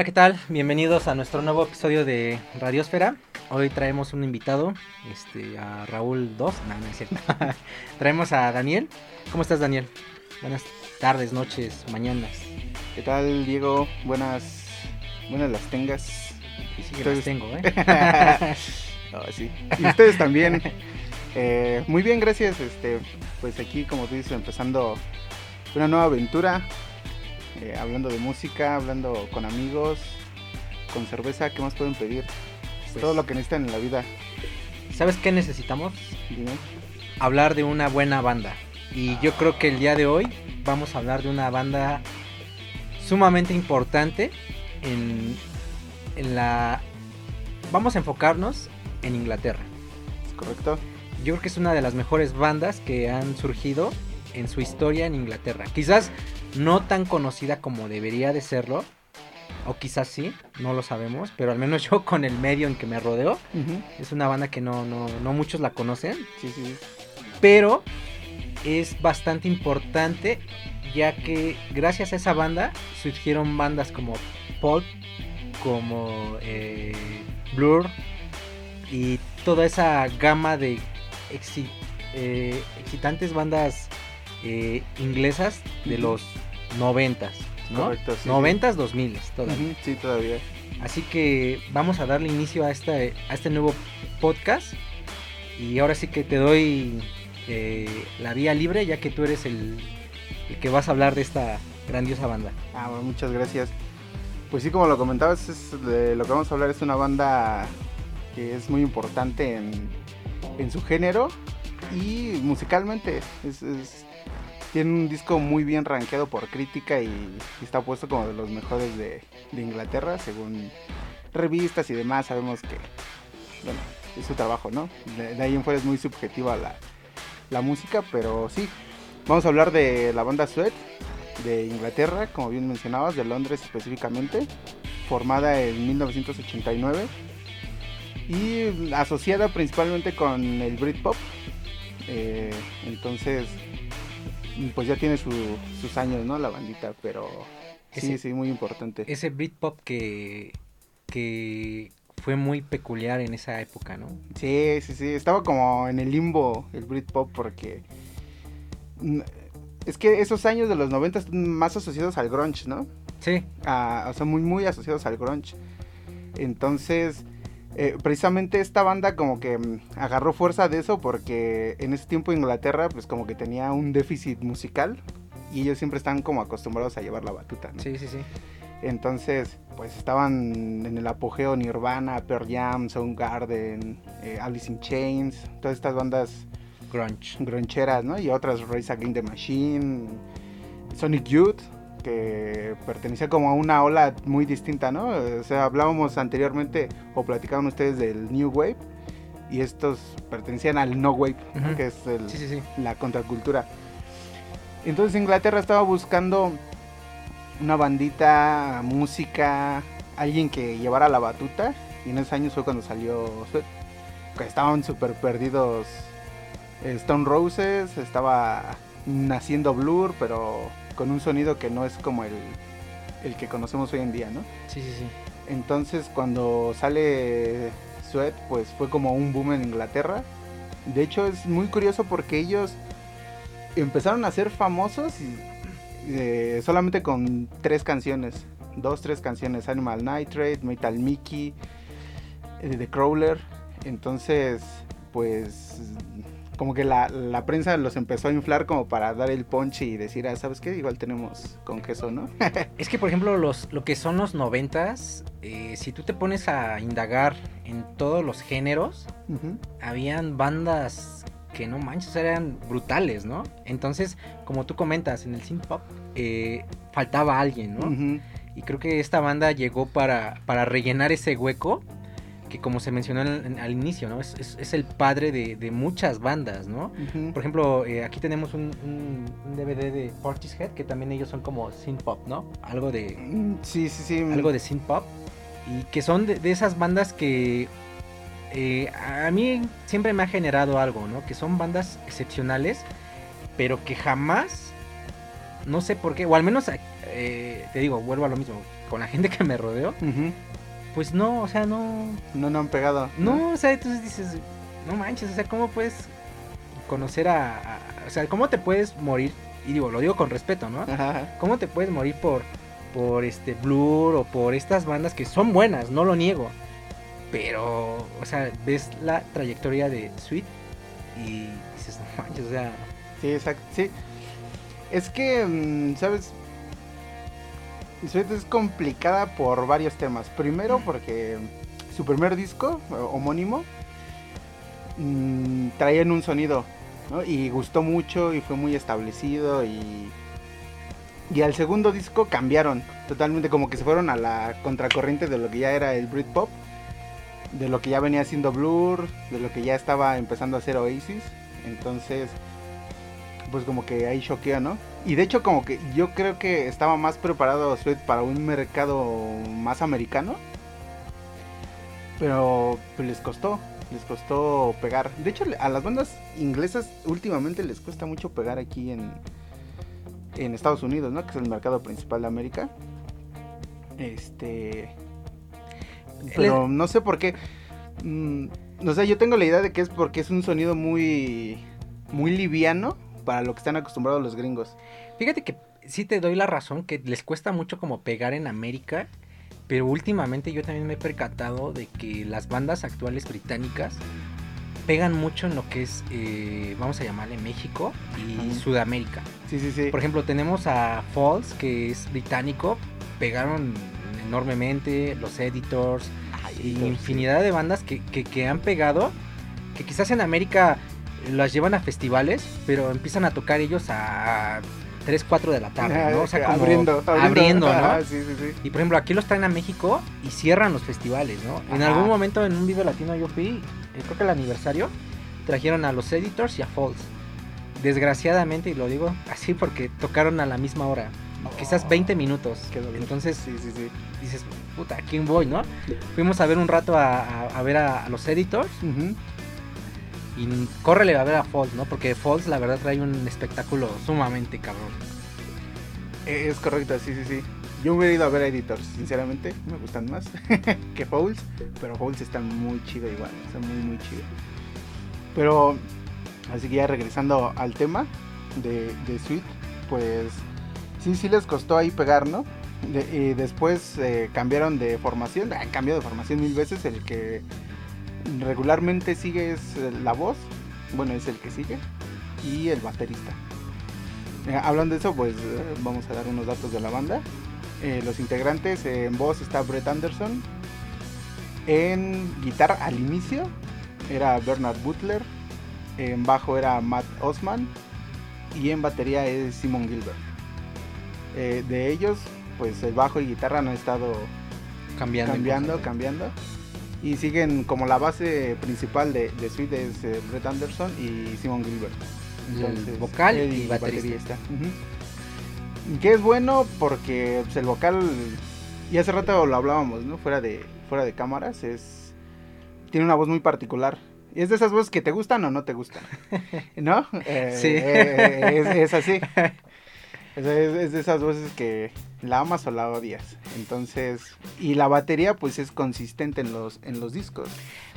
Hola, ¿qué tal? Bienvenidos a nuestro nuevo episodio de Radiosfera. Hoy traemos un invitado, este, a Raúl 2. No, no es cierto. traemos a Daniel. ¿Cómo estás, Daniel? Buenas tardes, noches, mañanas. ¿Qué tal, Diego? Buenas, buenas las tengas. Sí, sí, las tengo, ¿eh? sí. Y ustedes también. Eh, muy bien, gracias. Este, pues aquí, como tú dices, empezando una nueva aventura eh, hablando de música, hablando con amigos, con cerveza, ¿qué más pueden pedir? Pues Todo lo que necesitan en la vida. ¿Sabes qué necesitamos? Hablar de una buena banda. Y yo creo que el día de hoy vamos a hablar de una banda sumamente importante en, en la... Vamos a enfocarnos en Inglaterra. ¿Es correcto? Yo creo que es una de las mejores bandas que han surgido en su historia en Inglaterra. Quizás no tan conocida como debería de serlo, o quizás sí, no lo sabemos, pero al menos yo con el medio en que me rodeo, es una banda que no, no, no muchos la conocen. Sí, sí. Pero es bastante importante ya que gracias a esa banda surgieron bandas como Pulp, como eh, Blur y toda esa gama de eh, excitantes bandas eh, inglesas de los noventas, ¿no? Correcto, sí, noventas, dos miles todavía. sí, todavía. Así que vamos a darle inicio a este, a este nuevo podcast. Y ahora sí que te doy eh, la vía libre, ya que tú eres el, que vas a hablar de esta grandiosa banda. Ah, bueno, muchas gracias. Pues sí, como lo comentabas, es de lo que vamos a hablar es una banda que es muy importante en, en su género y musicalmente. Es, es, tiene un disco muy bien rankeado por crítica y, está puesto como de los mejores de, Inglaterra, según revistas y demás. Sabemos que, bueno, es su trabajo, ¿no? De, ahí en fuera es muy subjetiva la, la, música, pero sí. Vamos a hablar de la banda Sweat de Inglaterra, como bien mencionabas, de Londres específicamente, formada en 1989 y asociada principalmente con el Britpop. Eh, entonces, pues ya tiene sus años, ¿no? La bandita, pero sí, sí, muy importante. Ese Britpop que, que fue muy peculiar en esa época, ¿no? Sí, sí, sí, estaba como en el limbo el Britpop porque... Es que esos años de los 90 más asociados al grunge, ¿no? Sí. o sea, muy, muy asociados al grunge. Entonces, eh, precisamente esta banda como que mm, agarró fuerza de eso porque en ese tiempo Inglaterra pues como que tenía un déficit musical y ellos siempre están como acostumbrados a llevar la batuta, Sí, sí, sí. Entonces, pues estaban en el apogeo Nirvana, Pearl Jam, Soundgarden, eh, Alice in Chains, todas estas bandas grunge, gruncheras, ¿no? Y otras Race Against the Machine, Sonic Youth que pertenecía como a una ola muy distinta, ¿no? O sea, hablábamos anteriormente o platicaban ustedes del New Wave y estos pertenecían al No Wave, que es la contracultura. Entonces Inglaterra estaba buscando una bandita, música, alguien que llevara la batuta y en esos años fue cuando salió que estaban súper perdidos Stone Roses, estaba naciendo Blur, pero con un sonido que no es como el, el que conocemos hoy en día, ¿no? Sí, sí, sí. Entonces cuando sale Sweat, pues fue como un boom en Inglaterra. De hecho es muy curioso porque ellos empezaron a ser famosos eh, solamente con tres canciones. Dos, tres canciones. Animal Nitrate, Metal Mickey, eh, The Crawler. Entonces, pues como que la, prensa los empezó a inflar como para dar el punch y decir, ah, ¿sabes qué? Igual tenemos con queso, ¿no? es que, por ejemplo, los, lo que son los noventas, eh, si tú te pones a indagar en todos los géneros, habían bandas que no manches, eran brutales, ¿no? Entonces, como tú comentas, en el synth pop eh, faltaba alguien, ¿no? Y creo que esta banda llegó para, para rellenar ese hueco que como se mencionó al inicio, ¿no? Es, es, el padre de, muchas bandas, ¿no? Por ejemplo, eh, aquí tenemos un, DVD de Portishead, que también ellos son como synth pop, ¿no? Algo de... Mm, sí, sí, sí. Algo de synth pop. Y que son de, esas bandas que eh, a mí siempre me ha generado algo, ¿no? Que son bandas excepcionales, pero que jamás, no sé por qué, o al menos, eh, te digo, vuelvo a lo mismo, con la gente que me rodeo, pues no, o sea, no... No, no han pegado. No, o sea, entonces dices, no manches, o sea, ¿cómo puedes conocer a, o sea, cómo te puedes morir? Y digo, lo digo con respeto, ¿no? ¿Cómo te puedes morir por, por este Blur o por estas bandas que son buenas, no lo niego? Pero, o sea, ves la trayectoria de Sweet y dices, no manches, o sea... Sí, exacto, sí. Es que, mm, ¿sabes? Sweet es complicada por varios temas. Primero porque su primer disco, eh, homónimo, mmm, traían un sonido, ¿no? Y gustó mucho y fue muy establecido y... Y al segundo disco cambiaron totalmente, como que se fueron a la contracorriente de lo que ya era el Britpop, de lo que ya venía siendo Blur, de lo que ya estaba empezando a hacer Oasis. Entonces, pues como que ahí choquea, ¿no? Y de hecho como que yo creo que estaba más preparado Sweet para un mercado más americano. Pero pues, les costó, les costó pegar. De hecho a las bandas inglesas últimamente les cuesta mucho pegar aquí en, en Estados Unidos, ¿no? Que es el mercado principal de América. Este... Pero no sé por qué. Mm, no sé, yo tengo la idea de que es porque es un sonido muy... Muy liviano para lo que están acostumbrados los gringos. Fíjate que sí te doy la razón que les cuesta mucho como pegar en América, pero últimamente yo también me he percatado de que las bandas actuales británicas pegan mucho en lo que es, eh, vamos a llamarle México y Sudamérica. Sí, sí, sí. Por ejemplo, tenemos a Falls, que es británico, pegaron enormemente, los Editors, y infinidad de bandas que, que, que han pegado, que quizás en América las llevan a festivales, pero empiezan a tocar ellos a 3, 4 de la tarde, ¿no? O sea, como abriendo, abriendo, ¿no? sí, sí, sí. Y por ejemplo, aquí los traen a México y cierran los festivales, ¿no? En algún momento en un video latino yo fui, eh, creo que el aniversario, trajeron a los Editors y a Falls. Desgraciadamente, y lo digo así porque tocaron a la misma hora. quizás 20 minutos. Entonces, sí, sí, sí. dices, puta, ¿a quién voy, no? Fuimos a ver un rato a, ver a, los Editors. Y córrele a ver a Falls, ¿no? Porque Falls la verdad trae un espectáculo sumamente cabrón. Es correcto, sí, sí, sí. Yo hubiera ido a ver a Editors, sinceramente, me gustan más que Falls, pero Falls está muy chido igual, está muy, muy chido. Pero, así que ya regresando al tema de, de Sweet, pues sí, sí les costó ahí pegar, ¿no? y después eh, cambiaron de formación, han cambiado de formación mil veces, el que regularmente sigue es la voz, bueno, es el que sigue, y el baterista. Eh, hablando de eso, pues eh, vamos a dar unos datos de la banda. Eh, los integrantes, en voz está Brett Anderson, en guitarra al inicio era Bernard Butler, en bajo era Matt Osman y en batería es Simon Gilbert. de ellos, pues el bajo y guitarra no han estado cambiando, cambiando, cambiando y siguen como la base principal de, de Sweet es eh, Brett Anderson y Simon Gilbert. el vocal y, baterista. Que es bueno porque pues, el vocal, y hace rato lo hablábamos, ¿no? Fuera de, fuera de cámaras, es tiene una voz muy particular. Y es de esas voces que te gustan o no te gustan, ¿no? Eh, sí. Eh, es, así. Es, es, de esas voces que la amas o la odias. Entonces, y la batería pues es consistente en los, en los discos.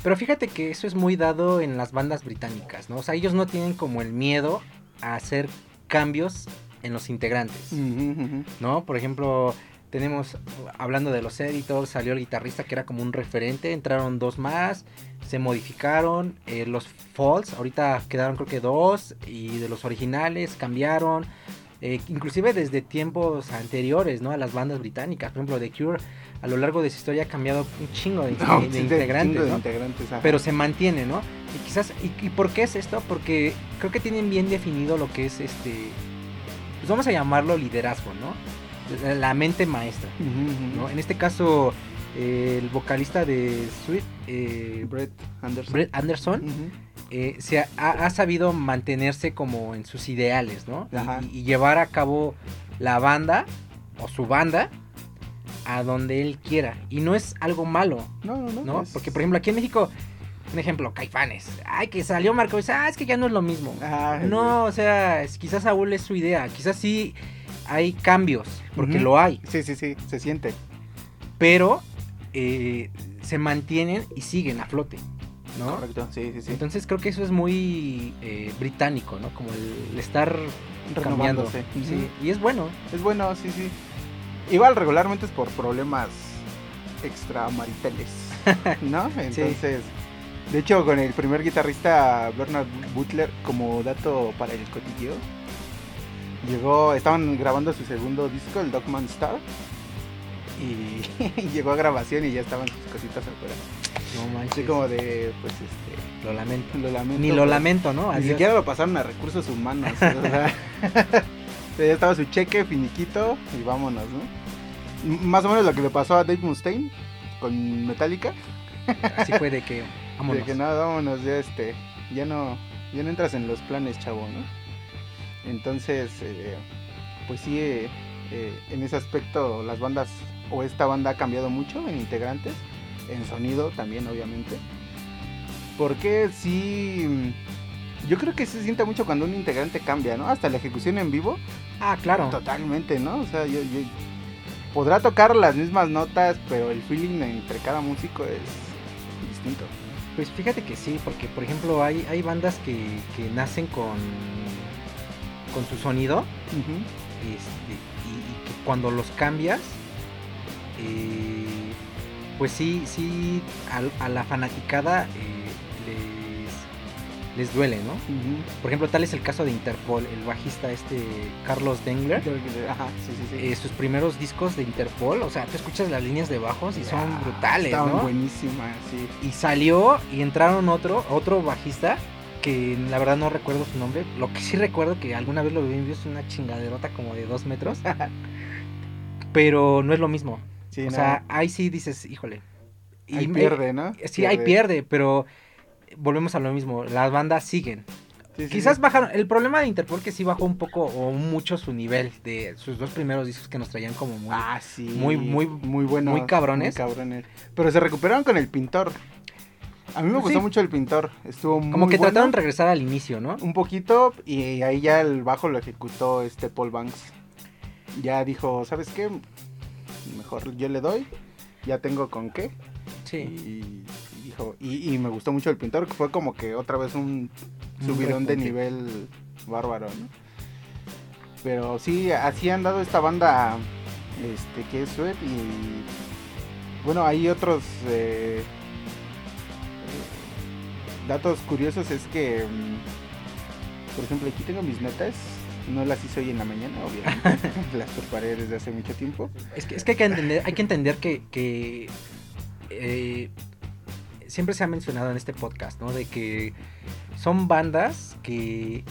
Pero fíjate que eso es muy dado en las bandas británicas, ¿no? O sea, ellos no tienen como el miedo a hacer cambios en los integrantes, ¿no? Por ejemplo, tenemos, hablando de los editors, salió el guitarrista que era como un referente, entraron dos más, se modificaron, eh, los falls, ahorita quedaron creo que dos, y de los originales cambiaron, eh, inclusive desde tiempos anteriores, ¿no? A las bandas británicas, por ejemplo, The Cure a lo largo de su historia ha cambiado un chingo de, integrantes, ¿no? Pero se mantiene, ¿no? Y quizás, y, por qué es esto? Porque creo que tienen bien definido lo que es este, pues vamos a llamarlo liderazgo, ¿no? La mente maestra, ¿no? En este caso, eh, el vocalista de Sweet, eh, Brett Anderson. Brett Anderson. Eh, se ha, ha sabido mantenerse como en sus ideales, ¿no? Y- Ajá. Y, llevar a cabo la banda o su banda a donde él quiera. Y no es algo malo, No, no, no. ¿no? es- Porque, por ejemplo, aquí en México, un ejemplo, Caifanes. Ay, que salió Marco y dice, ah, es que ya no es lo mismo. Ay, No, o sea, es- quizás Saúl es su idea. Quizás sí hay cambios, porque lo hay. Sí, sí, sí, se siente. Pero eh, se mantienen y siguen a flote, ¿no? Correcto, sí, sí, sí. Entonces creo que eso es muy eh, británico, ¿no? Como el, estar cambiando. Sí, y es bueno. Es bueno, sí, sí. Igual regularmente es por problemas extramaritales, ¿no? Entonces, de hecho, con el primer guitarrista Bernard Butler, como dato para el cotilleo, llegó, estaban grabando su segundo disco, el Dogman Star, y llegó a grabación y ya estaban sus cositas afuera. No manches. Así como de, pues, este, Lo lamento. lo lamento. Ni lo lamento, ¿no? Ni siquiera lo pasaron a recursos humanos. o sea, ya estaba su cheque, finiquito y vámonos, ¿no? Más o menos lo que le pasó a Dave Mustaine con Metallica. Así fue de que, vámonos. De que no, vámonos, ya este, ya no, ya no entras en los planes, chavo, ¿no? Entonces, eh, pues sí, eh, eh, en ese aspecto las bandas o esta banda ha cambiado mucho en integrantes, en sonido también, obviamente. Porque sí, yo creo que se siente mucho cuando un integrante cambia, ¿no? Hasta la ejecución en vivo, Ah, claro. totalmente, ¿no? O sea, yo, yo- podrá tocar las mismas notas, pero el feeling entre cada músico es distinto. Pues fíjate que sí, porque por ejemplo hay, hay bandas que, que nacen con, con su sonido este, y, y que cuando los cambias, eh, pues sí, sí, a, la fanaticada eh, les, les duele, ¿no? Por ejemplo, tal es el caso de Interpol, el bajista este Carlos Dengler. Ajá, sí, sí, sí. eh, sus primeros discos de Interpol, o sea, tú escuchas las líneas de bajos y son Ah, brutales, Estaban ¿no? buenísimas, sí. Y salió y entraron otro, otro bajista que la verdad no recuerdo su nombre. Lo que sí recuerdo que alguna vez lo vi en vivo es una chingaderota como de dos metros. Pero no es lo mismo. Sí, o no, sea, ahí sí dices, híjole. Y ahí pierde, ¿no? Sí, ahí pierde, pero volvemos a lo mismo. Las bandas siguen. Sí, Quizás sí. bajaron. El problema de Interpol que sí bajó un poco o mucho su nivel de sus dos primeros discos que nos traían como muy. Ah, sí. muy- muy- muy bueno. muy cabrones. cabrones. Pero se recuperaron con el pintor. A mí me gustó sí. mucho el pintor. Estuvo muy como que bueno. trataron de regresar al inicio, ¿no? un poquito y ahí ya el bajo lo ejecutó este Paul Banks. Ya dijo, ¿sabes qué? Mejor yo le doy. Ya tengo con qué. Sí. Y, dijo, y, y me gustó mucho el pintor, que fue como que otra vez un subidón de nivel bárbaro, ¿no? Pero sí, así han dado esta banda este que es Sweat y bueno, hay otros eh, eh, datos curiosos es que mm, por ejemplo, aquí tengo mis notas, no las hice hoy en la mañana, obviamente, las preparé desde hace mucho tiempo. Es que, es que hay que entender, hay que, entender que, que, eh, siempre se ha mencionado en este podcast, ¿no? De que son bandas que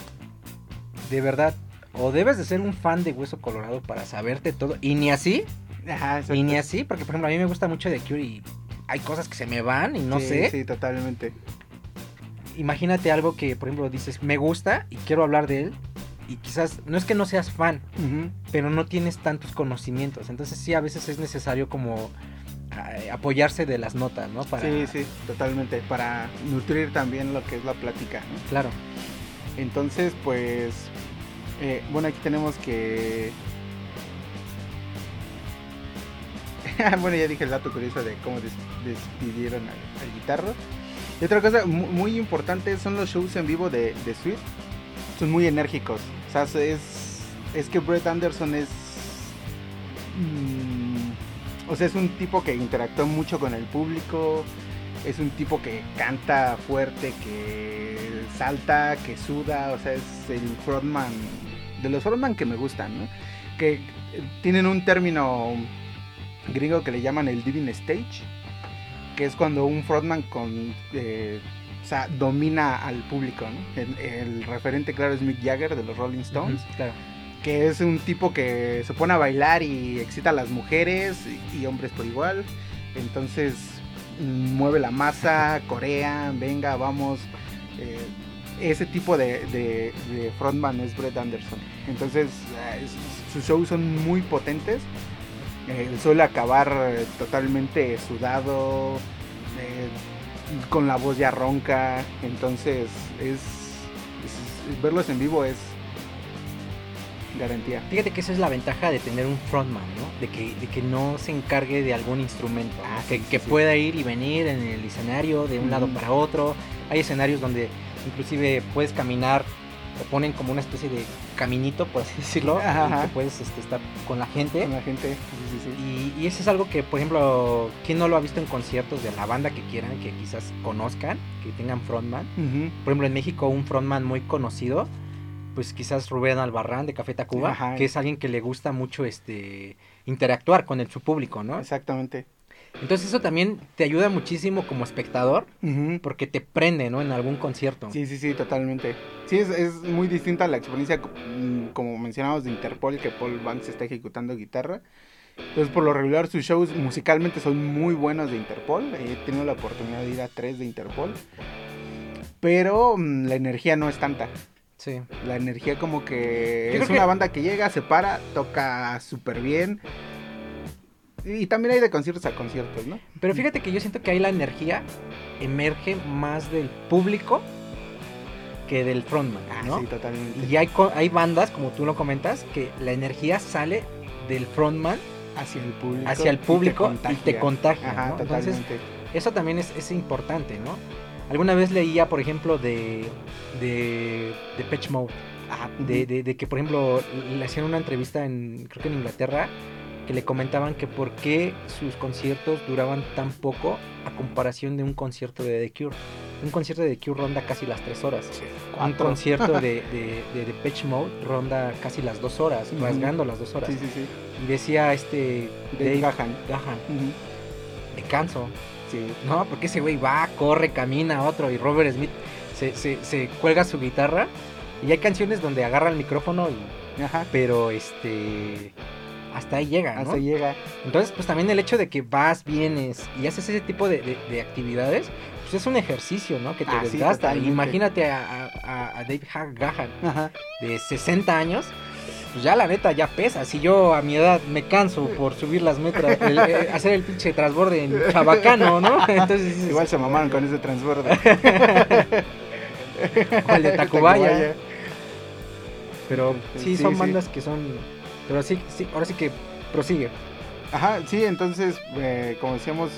de verdad o debes de ser un fan de Hueso Colorado para saberte todo y ni así, Ajá, exacto. y ni así, porque por ejemplo a mí me gusta mucho de Cure y hay cosas que se me van y no Sí, sé. Sí, totalmente. Imagínate algo que por ejemplo dices, me gusta y quiero hablar de él y quizás no es que no seas fan, pero no tienes tantos conocimientos. Entonces sí, a veces es necesario como eh, apoyarse de las notas, ¿no? Para, Sí, sí, totalmente. Para nutrir también lo que es la plática. ¿no? Claro. Entonces, pues, eh, bueno, aquí tenemos que... bueno, ya dije el dato curioso de cómo des- despidieron al, al guitarro. Y otra cosa mu- muy importante son los shows en vivo de, de Sweet. Son muy enérgicos. O sea, es, es que Brett Anderson es... mm, o sea, es un tipo que interactúa mucho con el público. Es un tipo que canta fuerte, que salta, que suda. O sea, es el frontman. De los frontman que me gustan, ¿no? Que tienen un término gringo que le llaman el diving stage. Que es cuando un frontman con... eh, sea, domina al público, ¿no? El, el referente, claro, es Mick Jagger de los Rolling Stones claro. que es un tipo que se pone a bailar y excita a las mujeres y, y hombres por igual. Entonces mueve la masa, corea, venga, vamos. eh, ese tipo de, de- de frontman es Brett Anderson. Entonces eh, sus shows son muy potentes. Eh, suele acabar eh, totalmente sudado, con la voz ya ronca. Entonces es, es- verlos en vivo es garantía. Fíjate que esa es la ventaja de tener un frontman, ¿no? De que, de que no se encargue de algún instrumento, ¿no? Ah, que, sí, que sí. pueda ir y venir en el escenario de un lado para otro. Hay escenarios donde inclusive puedes caminar o ponen como una especie de caminito, por así decirlo, Ajá, y ajá. que puedes este, estar con la gente. Con la gente. Sí, sí, sí. Y, y eso es algo que, por ejemplo, quien no lo ha visto en conciertos de la banda que quieran, que quizás conozcan, que tengan frontman. Por ejemplo, en México un frontman muy conocido, pues quizás Rubén Albarrán de Café Tacuba, Ajá. que es alguien que le gusta mucho este interactuar con el, su público, ¿no? Exactamente. Entonces eso también te ayuda muchísimo como espectador, porque te prende, ¿no? En algún concierto. Sí, sí, sí, totalmente. Sí, es, es muy distinta la experiencia, mm, como mencionamos, de Interpol, que Paul Banks está ejecutando guitarra. Entonces, por lo regular, sus shows musicalmente son muy buenos de Interpol. He tenido la oportunidad de ir a tres de Interpol. Pero mm, la energía no es tanta. Sí. La energía como que es creo una que- banda que llega, se para, toca súper bien. Y también hay de conciertos a conciertos, ¿no? Pero fíjate que yo siento que ahí la energía emerge más del público que del frontman, ¿no? Ah, sí, totalmente. Y hay, hay bandas, como tú lo comentas, que la energía sale del frontman hacia el público. hacia el público y te contagia. contagia. Ajá, ¿no? Entonces, eso también es, es importante, ¿no? Alguna vez leía, por ejemplo, de, de, de Pitch Mode, Ajá, de, de- de que, por ejemplo, le hacían una entrevista en, creo que en Inglaterra, que le comentaban que por qué sus conciertos duraban tan poco a comparación de un concierto de The Cure. Un concierto de The Cure ronda casi las tres horas. Un concierto de, de, de Depeche Mode ronda casi las dos horas, Ujú. rasgando las dos horas. Sí, sí, sí. Y decía este Dave Dave Gahan. Gahan, Ujú. me canso. Sí. No, porque ese güey va, corre, camina otro y Robert Smith se, se, se cuelga su guitarra y hay canciones donde agarra el micrófono y Ajá. pero este hasta ahí llega, ¿no? Hasta llega. Entonces, pues también el hecho de que vas, vienes y haces ese tipo de, de- de actividades, pues es un ejercicio, ¿no? Que te Ah, desgasta. Imagínate a, a- a Dave Ha- Gahan Ajá. de 60 años, pues ya la neta ya pesa. Si yo a mi edad me canso por subir las metras, el- eh, hacer el pinche transborde en Chabacano, ¿no? Entonces Igual se mamaron con ese transborde. O el de Tacubaya. Pero sí, Sí, son sí. bandas que son... Pero sí, sí, ahora sí que prosigue. Ajá, sí, entonces, eh, como decíamos,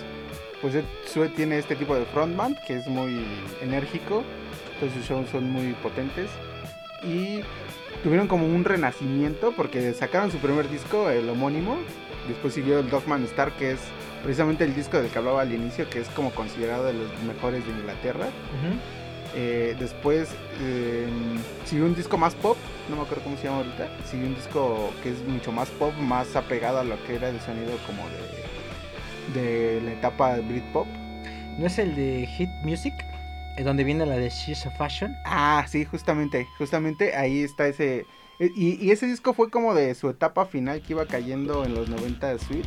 pues Sue tiene este tipo de frontman que es muy enérgico. Entonces sus shows son muy potentes. Y tuvieron como un renacimiento porque sacaron su primer disco, el homónimo. Después siguió el Dogman Star, que es precisamente el disco del que hablaba al inicio, que es como considerado de los mejores de Inglaterra. Eh, después eh, siguió un disco más pop, no me acuerdo cómo se llama ahorita. Siguió un disco que es mucho más pop, más apegado a lo que era el sonido como de, de la etapa Britpop. ¿No es el de Hit Music? ¿Es donde viene la de She's a Fashion? Ah, sí, justamente, justamente ahí está ese. eh, Y, y ese disco fue como de su etapa final que iba cayendo en los 90 de Sweet.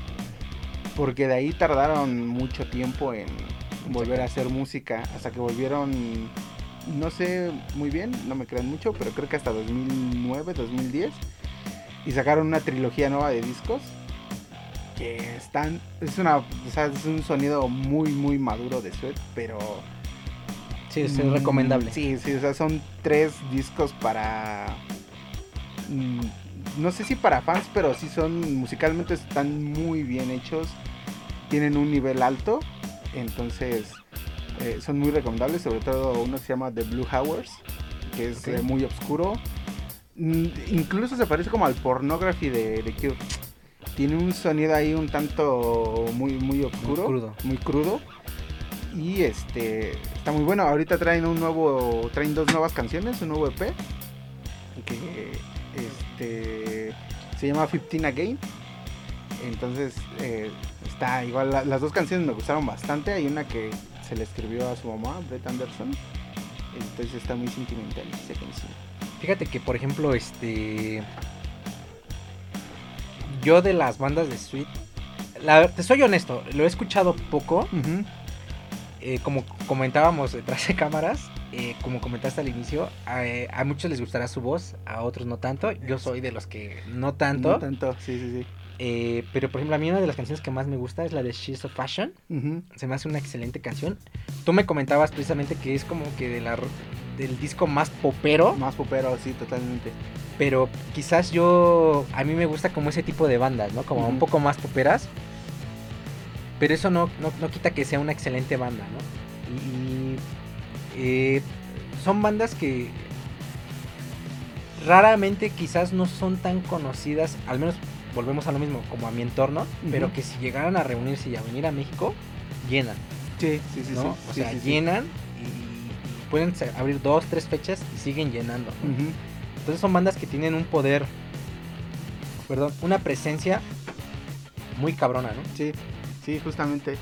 Porque de ahí tardaron mucho tiempo en volver a hacer música. Hasta que volvieron, no sé muy bien, no me crean mucho, pero creo que hasta 2009, 2010. Y sacaron una trilogía nueva de discos. Que están. Es una. O sea, es un sonido muy, muy maduro de Sweet, pero. Sí, es Mm, recomendable. Sí, sí, o sea, son tres discos para. mm, No sé si para fans, pero sí son. Musicalmente están muy bien hechos. Tienen un nivel alto. Entonces. eh, son muy recomendables. Sobre todo uno que se llama The Blue Hours. Que es eh, muy oscuro. Mm, Incluso se parece como al pornography de, de Cure. Tiene un sonido ahí un tanto muy, muy oscuro. crudo. Muy crudo. Y este está muy bueno. Ahorita traen un nuevo, traen dos nuevas canciones, un nuevo EP que este se llama 15 Again. Entonces eh, está igual. la- las dos canciones me gustaron bastante. Hay una que se le escribió a su mamá, Brett Anderson. Entonces está muy sentimental esa canción. Fíjate que, por ejemplo, este. Yo de las bandas de Sweet, la- te soy honesto, lo he escuchado poco. Eh, como comentábamos detrás de cámaras, eh, como comentaste al inicio, a, eh, a muchos les gustará su voz, a otros no tanto. Yo soy de los que no tanto. No tanto, sí, sí, sí. eh, pero por ejemplo, a mí una de las canciones que más me gusta es la de She's of Fashion. Se me hace una excelente canción. Tú me comentabas precisamente que es como que de la, del disco más popero, Más popero, sí, totalmente. pero quizás yo, a mí me gusta como ese tipo de bandas, ¿no? Como un poco más poperas. Pero eso no, no, no quita que sea una excelente banda, ¿no? Y, eh, son bandas que raramente quizás no son tan conocidas, al menos volvemos a lo mismo, como a mi entorno, Ujú. pero que si llegaran a reunirse y a venir a México, llenan, Sí, sí, sí, ¿no? sí. o sea, sí, sí. llenan pueden abrir dos, tres fechas y siguen llenando. Entonces son bandas que tienen un poder, perdón, una presencia muy cabrona, ¿no? Sí, sí, justamente.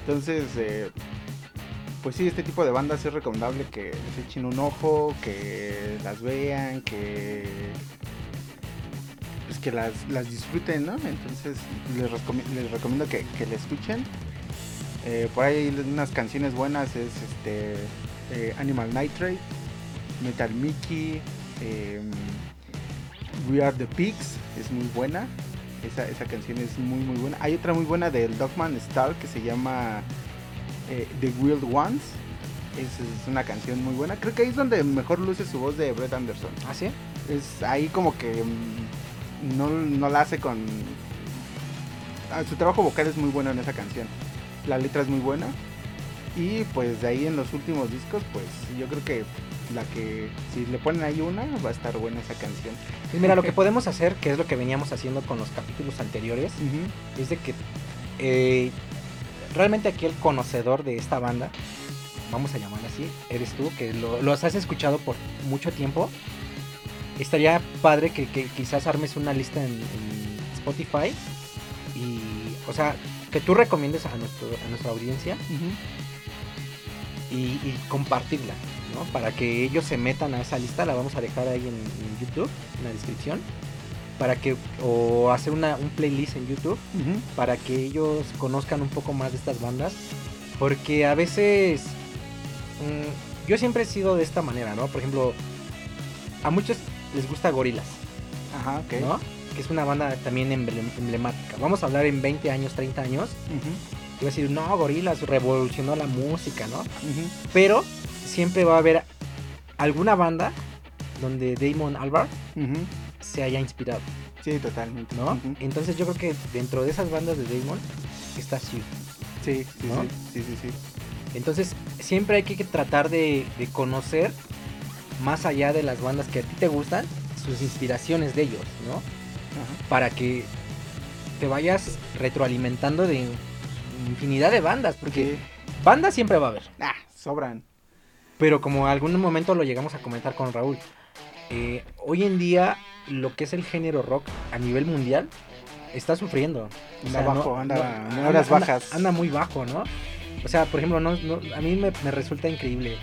Entonces, eh, pues sí, este tipo de bandas es recomendable que les echen un ojo, que las vean, que pues que las, las disfruten, ¿no? Entonces les, recomi- les recomiendo que, que le escuchen. Eh, por ahí hay unas canciones buenas, es este eh, Animal Nitrate, Metal Mickey, em, We Are the Pigs, es muy buena. Esa, esa canción es muy muy buena. Hay otra muy buena del Dogman Star que se llama eh, The Wild Ones. Es, es una canción muy buena. Creo que ahí es donde mejor luce su voz de Brett Anderson. ¿Ah, sí? Es ahí como que mm, no, no la hace con... ah, su trabajo vocal es muy bueno en esa canción. La letra es muy buena. Y pues de ahí en los últimos discos, pues yo creo que la que si le ponen ahí una, va a estar buena esa canción. Pues mira, lo que podemos hacer, que es lo que veníamos haciendo con los capítulos anteriores, es de que eh, realmente aquí el conocedor de esta banda, vamos a llamarla así, eres tú, que lo, los has escuchado por mucho tiempo. Estaría padre que, que quizás armes una lista en, en Spotify y, o sea, que tú recomiendes a, nuestro, a nuestra audiencia y, y compartirla, ¿no? Para que ellos se metan a esa lista, la vamos a dejar ahí en, en YouTube, en la descripción, para que, o hacer una, un playlist en YouTube, para que ellos conozcan un poco más de estas bandas, porque a veces, mm, yo siempre he sido de esta manera, ¿no? Por ejemplo, a muchos les gusta Gorilas, Ajá, ok. ¿no? Que es una banda también emblem- emblemática. Vamos a hablar en 20 años, 30 años. Y va a decir, no, Gorilas revolucionó la música, ¿no? Pero siempre va a haber alguna banda donde Damon Albarn se haya inspirado, Sí, totalmente. ¿no? Entonces yo creo que dentro de esas bandas de Damon está Sue. Sí, sí, ¿no? sí, sí, sí, sí. Entonces siempre hay que tratar de, de conocer más allá de las bandas que a ti te gustan, sus inspiraciones de ellos, ¿no? Para que te vayas retroalimentando de infinidad de bandas, porque Sí. bandas siempre va a haber. Ah, sobran. Pero como algún momento lo llegamos a comentar con Raúl, eh, hoy en día lo que es el género rock a nivel mundial está sufriendo. O Anda sea, bajo, anda en horas anda- bajas. Anda muy bajo, ¿no? O sea, por ejemplo, no, no- a mí me, me resulta increíble.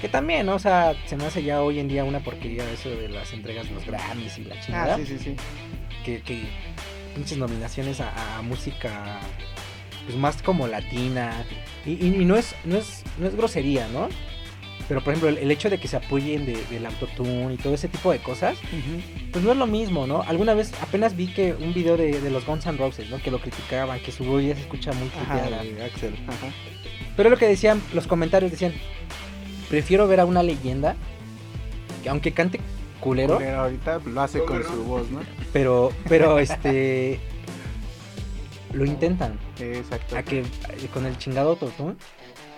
Que también, ¿no? O sea, se me hace ya hoy en día una porquería eso de las entregas de los Grammys y la chingada. Ah, sí, sí, sí. que, que pinches nominaciones a, a música pues más como latina y, y- y no es no es no es grosería no pero por ejemplo el, el hecho de que se apoyen de, del autotune y todo ese tipo de cosas pues no es lo mismo no alguna vez apenas vi que un video de, de los Guns N' Roses no que lo criticaban que su voz ya se escucha muy tripeada. Axel. Ajá. pero lo que decían los comentarios decían prefiero ver a una leyenda que aunque cante culero Pero ahorita lo hace con su voz, ¿no? pero pero este lo intentan. Exacto. a que con el chingado autotune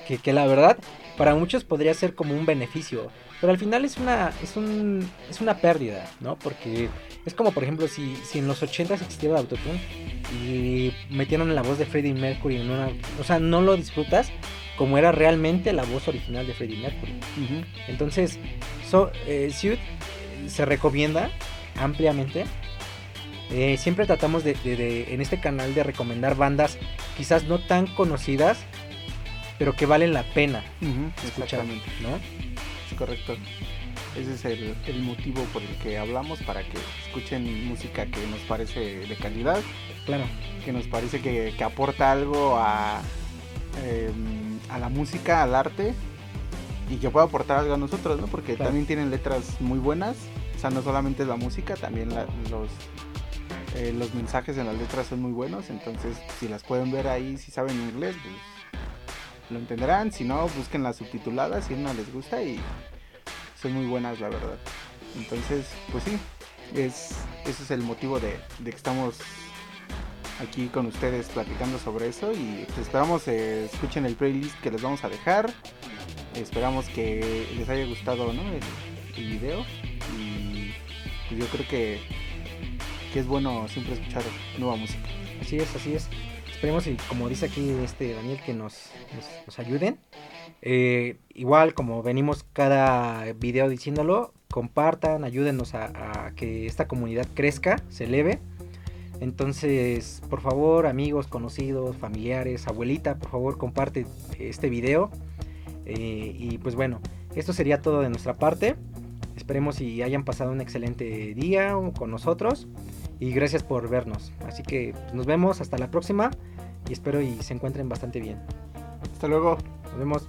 que, que la verdad para muchos podría ser como un beneficio pero al final es una es un es una pérdida no porque es como por ejemplo si, si en los 80 existiera el autotune y metieron la voz de Freddie Mercury en una o sea no lo disfrutas como era realmente la voz original de Freddie Mercury. Entonces so, eh, Suit se recomienda ampliamente eh, siempre tratamos de, de- de, en este canal de recomendar bandas quizás no tan conocidas, pero que valen la pena escuchar, Exactamente. ¿no? Es correcto. ese es el, el, motivo por el que hablamos, para que escuchen música que nos parece de calidad. Claro. Que nos parece que, que aporta algo a, eh, a la música, al arte, y que pueda aportar algo a nosotros, ¿no? Porque Claro. también tienen letras muy buenas. O sea, no solamente es la música, también la- los, eh, los mensajes en las letras son muy buenos. Entonces, si las pueden ver ahí, si saben inglés, pues lo entenderán. Si no, busquen las subtituladas si no les gusta y son muy buenas, la verdad. Entonces, pues sí, es, ese es el motivo de, que estamos aquí con ustedes platicando sobre eso y pues esperamos eh, escuchen el playlist que les vamos a dejar. Esperamos que les haya gustado el video y pues yo creo que, que es bueno siempre escuchar nueva música. Así es, así es. Esperemos y como dice aquí este Daniel que nos, ayuden. Eh, igual como venimos cada video diciéndolo, compartan, ayúdenos a, a que esta comunidad crezca, se eleve. Entonces, por favor, amigos, conocidos, familiares, abuelita, por favor, comparte este video. Eh, y pues bueno, esto sería todo de nuestra parte. Esperemos y hayan pasado un excelente día con nosotros. Y gracias por vernos. Así que pues, nos vemos hasta la próxima. Y espero y se encuentren bastante bien. Hasta luego. Nos vemos.